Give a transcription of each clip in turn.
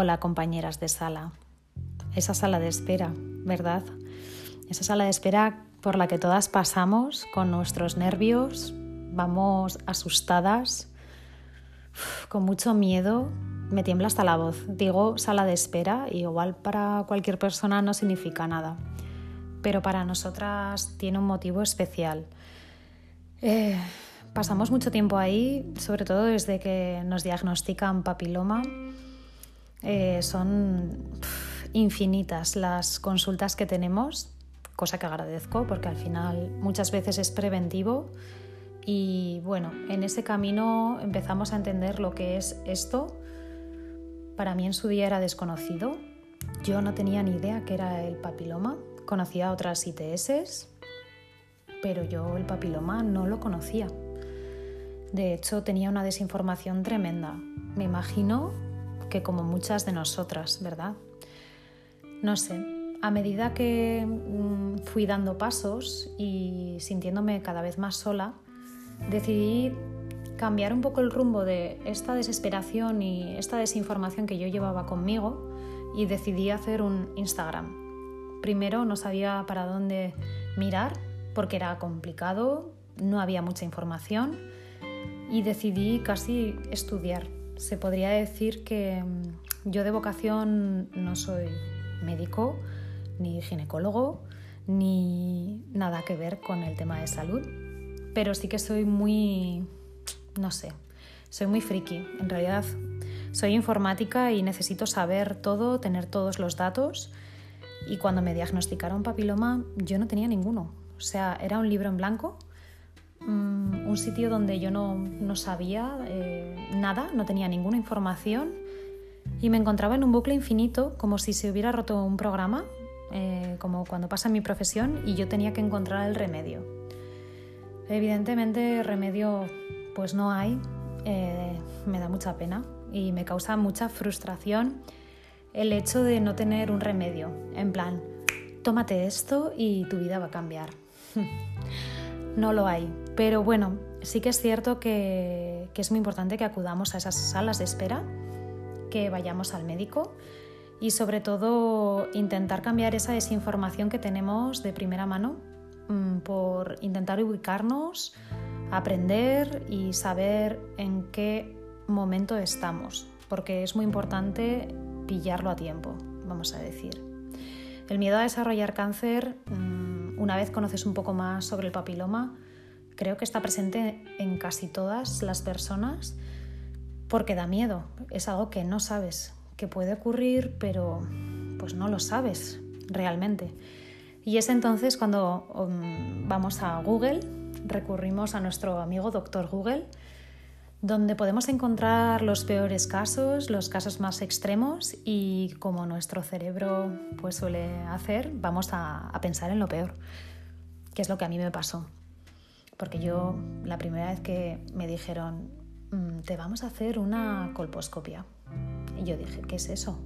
Hola compañeras de sala. Esa sala de espera, ¿verdad? Esa sala de espera por la que todas pasamos con nuestros nervios, vamos asustadas, con mucho miedo, me tiembla hasta la voz. Digo sala de espera y igual para cualquier persona no significa nada, pero para nosotras tiene un motivo especial. Eh, pasamos mucho tiempo ahí, sobre todo desde que nos diagnostican papiloma eh, son infinitas las consultas que tenemos, cosa que agradezco porque al final muchas veces es preventivo y bueno, en ese camino empezamos a entender lo que es esto. Para mí en su día era desconocido, yo no tenía ni idea que era el papiloma, conocía otras ITS, pero yo el papiloma no lo conocía. De hecho, tenía una desinformación tremenda. Me imagino que como muchas de nosotras, ¿verdad? No sé, a medida que mm, fui dando pasos y sintiéndome cada vez más sola, decidí cambiar un poco el rumbo de esta desesperación y esta desinformación que yo llevaba conmigo y decidí hacer un Instagram. Primero no sabía para dónde mirar porque era complicado, no había mucha información y decidí casi estudiar se podría decir que mm, yo de vocación no soy médico, ni ginecólogo, ni nada que ver con el tema de salud, pero sí que soy muy, no sé, soy muy friki. En realidad soy informática y necesito saber todo, tener todos los datos. Y cuando me diagnosticaron papiloma, yo no tenía ninguno. O sea, era un libro en blanco Mm, un sitio donde yo no, sabía eh, nada, no tenía ninguna información y me encontraba en un bucle infinito como si se hubiera roto un programa, eh, como cuando pasa en mi profesión y yo tenía que encontrar el remedio. Evidentemente remedio pues no hay, eh, me da mucha pena y me causa mucha frustración el hecho de no tener un remedio, en plan, tómate esto y tu vida va a cambiar. no lo hay. Pero bueno, sí que es cierto que, es muy importante que acudamos a esas salas de espera, que vayamos al médico y sobre todo intentar cambiar esa desinformación que tenemos de primera mano mm, por intentar ubicarnos, aprender y saber en qué momento estamos, porque es muy importante pillarlo a tiempo, vamos a decir. El miedo a desarrollar cáncer, mm, una vez conoces un poco más sobre el papiloma, creo que está presente en casi todas las personas porque da miedo. Es algo que no sabes que puede ocurrir, pero pues no lo sabes realmente. Y es entonces cuando um, vamos a Google, recurrimos a nuestro amigo doctor Google, donde podemos encontrar los peores casos, los casos más extremos y como nuestro cerebro pues suele hacer, vamos a, a pensar en lo peor, que es lo que a mí me pasó porque yo la primera vez que me dijeron, mm, te vamos a hacer una colposcopia, y yo dije, ¿qué es eso?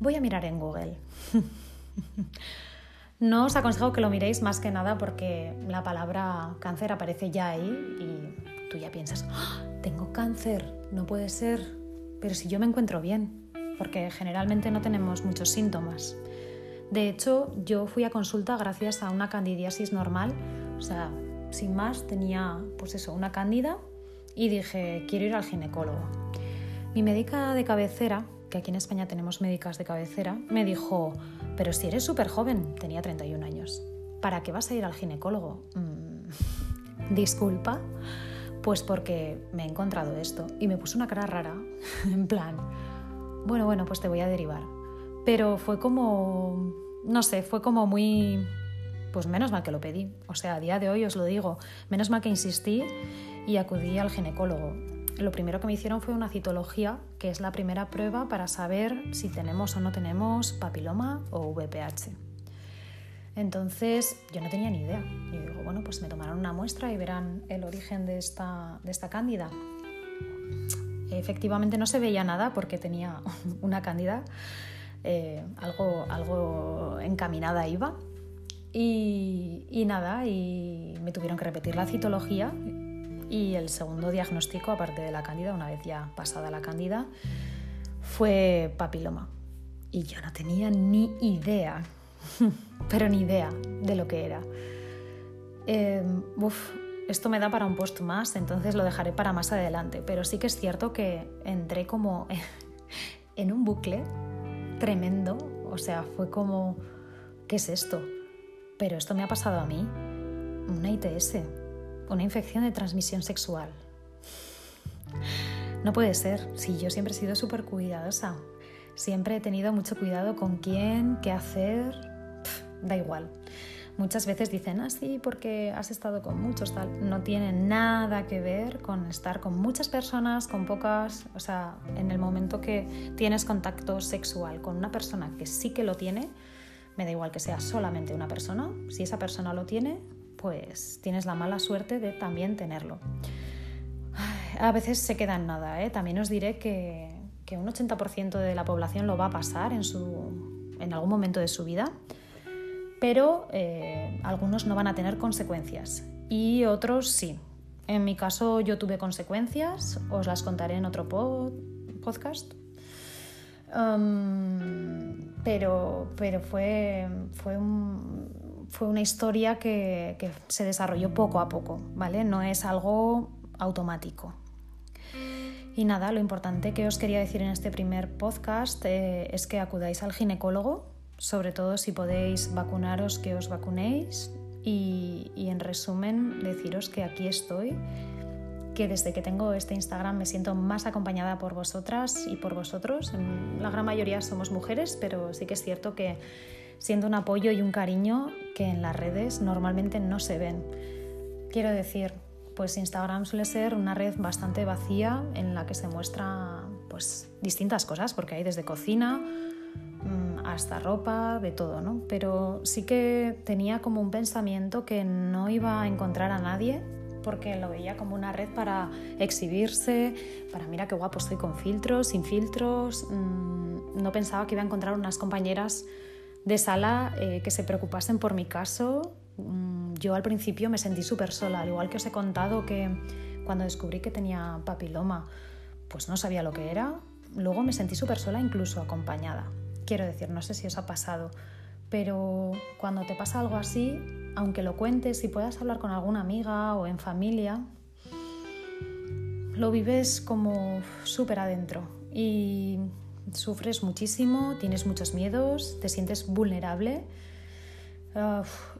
Voy a mirar en Google. no os aconsejo que lo miréis más que nada porque la palabra cáncer aparece ya ahí y tú ya piensas, ¡Ah! tengo cáncer, no puede ser, pero si yo me encuentro bien, porque generalmente no tenemos muchos síntomas. De hecho, yo fui a consulta gracias a una candidiasis normal, o sea, sin más, tenía pues eso, una cándida y dije, quiero ir al ginecólogo. Mi médica de cabecera, que aquí en España tenemos médicas de cabecera, me dijo, pero si eres súper joven, tenía 31 años, ¿para qué vas a ir al ginecólogo? Mm, disculpa, pues porque me he encontrado esto y me puso una cara rara, en plan, bueno, bueno, pues te voy a derivar. Pero fue como, no sé, fue como muy pues menos mal que lo pedí. O sea, a día de hoy os lo digo, menos mal que insistí y acudí al ginecólogo. Lo primero que me hicieron fue una citología, que es la primera prueba para saber si tenemos o no tenemos papiloma o VPH. Entonces yo no tenía ni idea. Y digo, bueno, pues me tomarán una muestra y verán el origen de esta, de esta cándida. Efectivamente no se veía nada porque tenía una cándida, eh, algo, algo encaminada iba, y, nada, y me tuvieron que repetir la citología y el segundo diagnóstico, aparte de la cándida, una vez ya pasada la cándida, fue papiloma. Y yo no tenía ni idea, pero ni idea de lo que era. Em, esto me da para un post más, entonces lo dejaré para más adelante, pero sí que es cierto que entré como en un bucle tremendo, o sea, fue como, ¿qué es esto? Pero esto me ha pasado a mí, una ITS, una infección de transmisión sexual. No puede ser, si yo siempre he sido súper cuidadosa, siempre he tenido mucho cuidado con quién, qué hacer, da igual muchas veces dicen, ah, sí, porque has estado con muchos, tal. No tiene nada que ver con estar con muchas personas, con pocas. O sea, en el momento que tienes contacto sexual con una persona que sí que lo tiene, me da igual que sea solamente una persona. Si esa persona lo tiene, pues tienes la mala suerte de también tenerlo. A veces se queda en nada, ¿eh? También os diré que, que un 80% de la población lo va a pasar en, su, en algún momento de su vida pero eh, algunos no van a tener consecuencias y otros sí. En mi caso yo tuve consecuencias, os las contaré en otro podcast. Pero pero fue, fue, fue una historia que, que, se desarrolló poco a poco, ¿vale? No es algo automático. Y nada, lo importante que os quería decir en este primer podcast eh, es que acudáis al ginecólogo sobre todo si podéis vacunaros, que os vacunéis y, en resumen deciros que aquí estoy, que desde que tengo este Instagram me siento más acompañada por vosotras y por vosotros. La gran mayoría somos mujeres, pero sí que es cierto que siento un apoyo y un cariño que en las redes normalmente no se ven. Quiero decir, pues Instagram suele ser una red bastante vacía en la que se muestra pues distintas cosas, porque hay desde cocina, hasta ropa, de todo, ¿no? Pero sí que tenía como un pensamiento que no iba a encontrar a nadie porque lo veía como una red para exhibirse, para mira qué guapo estoy con filtros, sin filtros. Mm, no pensaba que iba a encontrar unas compañeras de sala eh, que se preocupasen por mi caso. Mm, yo al principio me sentí súper sola, al igual que os he contado que cuando descubrí que tenía papiloma, pues no sabía lo que era. Luego me sentí súper sola, incluso acompañada. Quiero decir, no sé si os ha pasado, pero cuando te pasa algo así, aunque lo cuentes y puedas hablar con alguna amiga o en familia, lo vives como súper adentro y sufres muchísimo, tienes muchos miedos, te sientes vulnerable,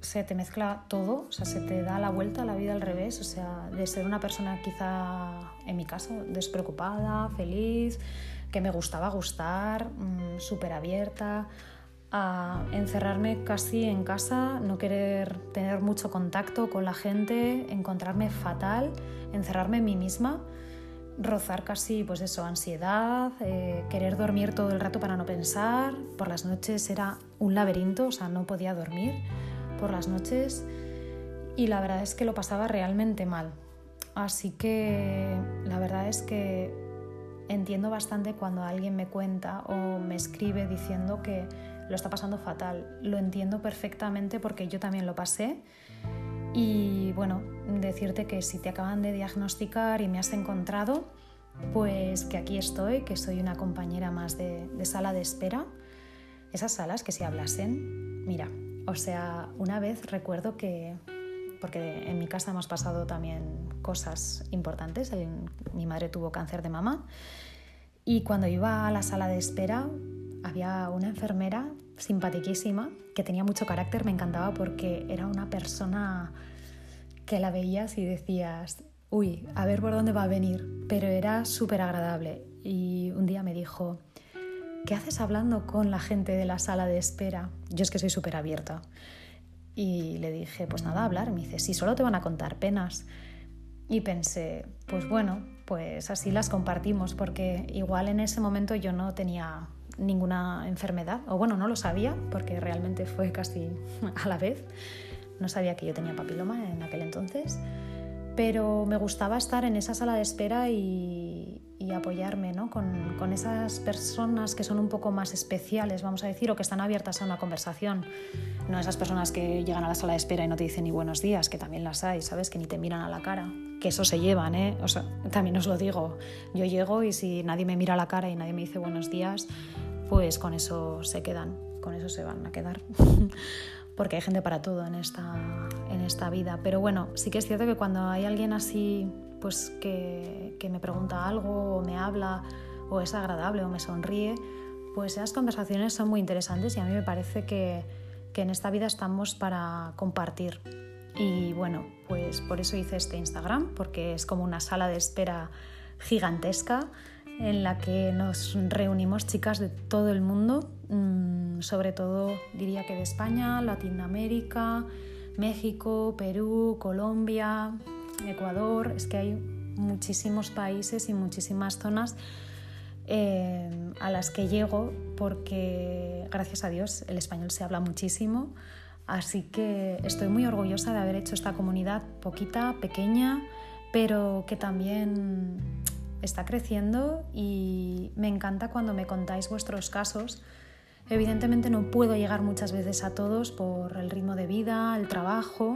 se te mezcla todo, o sea, se te da la vuelta a la vida al revés, o sea, de ser una persona quizá, en mi caso, despreocupada, feliz, que me gustaba gustar, mm, súper abierta, a encerrarme casi en casa, no querer tener mucho contacto con la gente, encontrarme fatal, encerrarme en mí misma, rozar casi pues eso, ansiedad, eh, querer dormir todo el rato para no pensar, por las noches era un laberinto, o sea, no podía dormir por las noches y la verdad es que lo pasaba realmente mal. Así que la verdad es que entiendo bastante cuando alguien me cuenta o me escribe diciendo que lo está pasando fatal. Lo entiendo perfectamente porque yo también lo pasé. Y bueno, decirte que si te acaban de diagnosticar y me has encontrado, pues que aquí estoy, que soy una compañera más de, de sala de espera. Esas salas que si hablasen, mira, o sea, una vez recuerdo que, porque en mi casa hemos pasado también cosas importantes. Mi madre tuvo cáncer de mama y cuando iba a la sala de espera había una enfermera simpatiquísima que tenía mucho carácter, me encantaba porque era una persona que la veías y decías, uy, a ver por dónde va a venir, pero era súper agradable. Y un día me dijo, ¿qué haces hablando con la gente de la sala de espera? Yo es que soy súper abierta. Y le dije, pues nada, hablar. Me dice, sí, solo te van a contar penas. Y pensé, pues bueno, pues así las compartimos, porque igual en ese momento yo no tenía ninguna enfermedad, o bueno, no lo sabía, porque realmente fue casi a la vez. No sabía que yo tenía papiloma en aquel entonces, pero me gustaba estar en esa sala de espera y, apoyarme ¿no? con, con, esas personas que son un poco más especiales, vamos a decir, o que están abiertas a una conversación. No esas personas que llegan a la sala de espera y no te dicen ni buenos días, que también las hay, ¿sabes? Que ni te miran a la cara que eso se llevan, ¿eh? O sea, también os lo digo, yo llego y si nadie me mira a la cara y nadie me dice buenos días, pues con eso se quedan, con eso se van a quedar. Porque hay gente para todo en esta, en esta vida. Pero bueno, sí que es cierto que cuando hay alguien así, pues que, que me pregunta algo o me habla o es agradable o me sonríe, pues esas conversaciones son muy interesantes y a mí me parece que, que en esta vida estamos para compartir y bueno, pues por eso hice este Instagram, porque es como una sala de espera gigantesca en la que nos reunimos chicas de todo el mundo, mm, sobre todo diría que de España, Latinoamérica, México, Perú, Colombia, Ecuador, es que hay muchísimos países y muchísimas zonas eh, a las que llego porque gracias a Dios el español se habla muchísimo Así que estoy muy orgullosa de haber hecho esta comunidad poquita, pequeña, pero que también está creciendo y me encanta cuando me contáis vuestros casos. Evidentemente no puedo llegar muchas veces a todos por el ritmo de vida, el trabajo.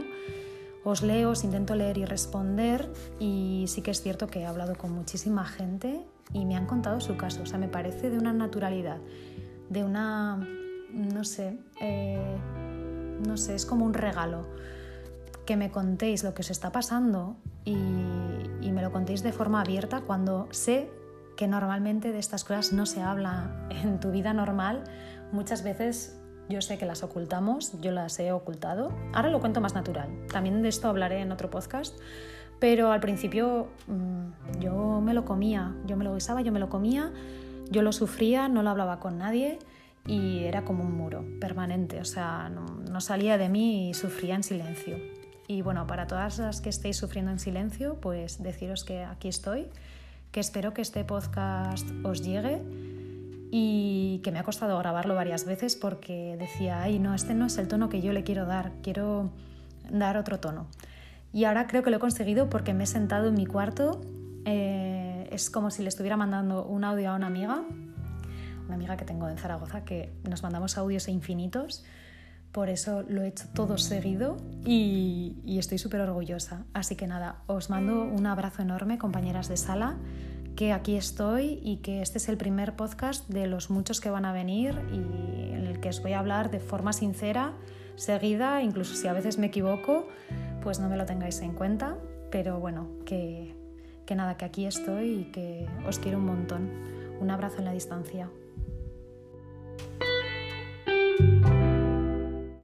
Os leo, os intento leer y responder y sí que es cierto que he hablado con muchísima gente y me han contado su caso. O sea, me parece de una naturalidad, de una, no sé, eh, no sé, es como un regalo que me contéis lo que os está pasando y, me lo contéis de forma abierta cuando sé que normalmente de estas cosas no se habla en tu vida normal. Muchas veces yo sé que las ocultamos, yo las he ocultado. Ahora lo cuento más natural. También de esto hablaré en otro podcast. Pero al principio mm, yo me lo comía, yo me lo guisaba, yo me lo comía, yo lo sufría, no lo hablaba con nadie y era como un muro permanente, o sea, no, salía de mí y sufría en silencio. Y bueno, para todas las que estéis sufriendo en silencio, pues deciros que aquí estoy, que espero que este podcast os llegue y que me ha costado grabarlo varias veces porque decía, ay, no, este no es el tono que yo le quiero dar, quiero dar otro tono. Y ahora creo que lo he conseguido porque me he sentado en mi cuarto, eh, es como si le estuviera mandando un audio a una amiga una amiga que tengo en Zaragoza, que nos mandamos audios infinitos. Por eso lo he hecho todo seguido y, estoy súper orgullosa. Así que nada, os mando un abrazo enorme, compañeras de sala, que aquí estoy y que este es el primer podcast de los muchos que van a venir y en el que os voy a hablar de forma sincera, seguida, incluso si a veces me equivoco, pues no me lo tengáis en cuenta. Pero bueno, que, que nada, que aquí estoy y que os quiero un montón. Un abrazo en la distancia.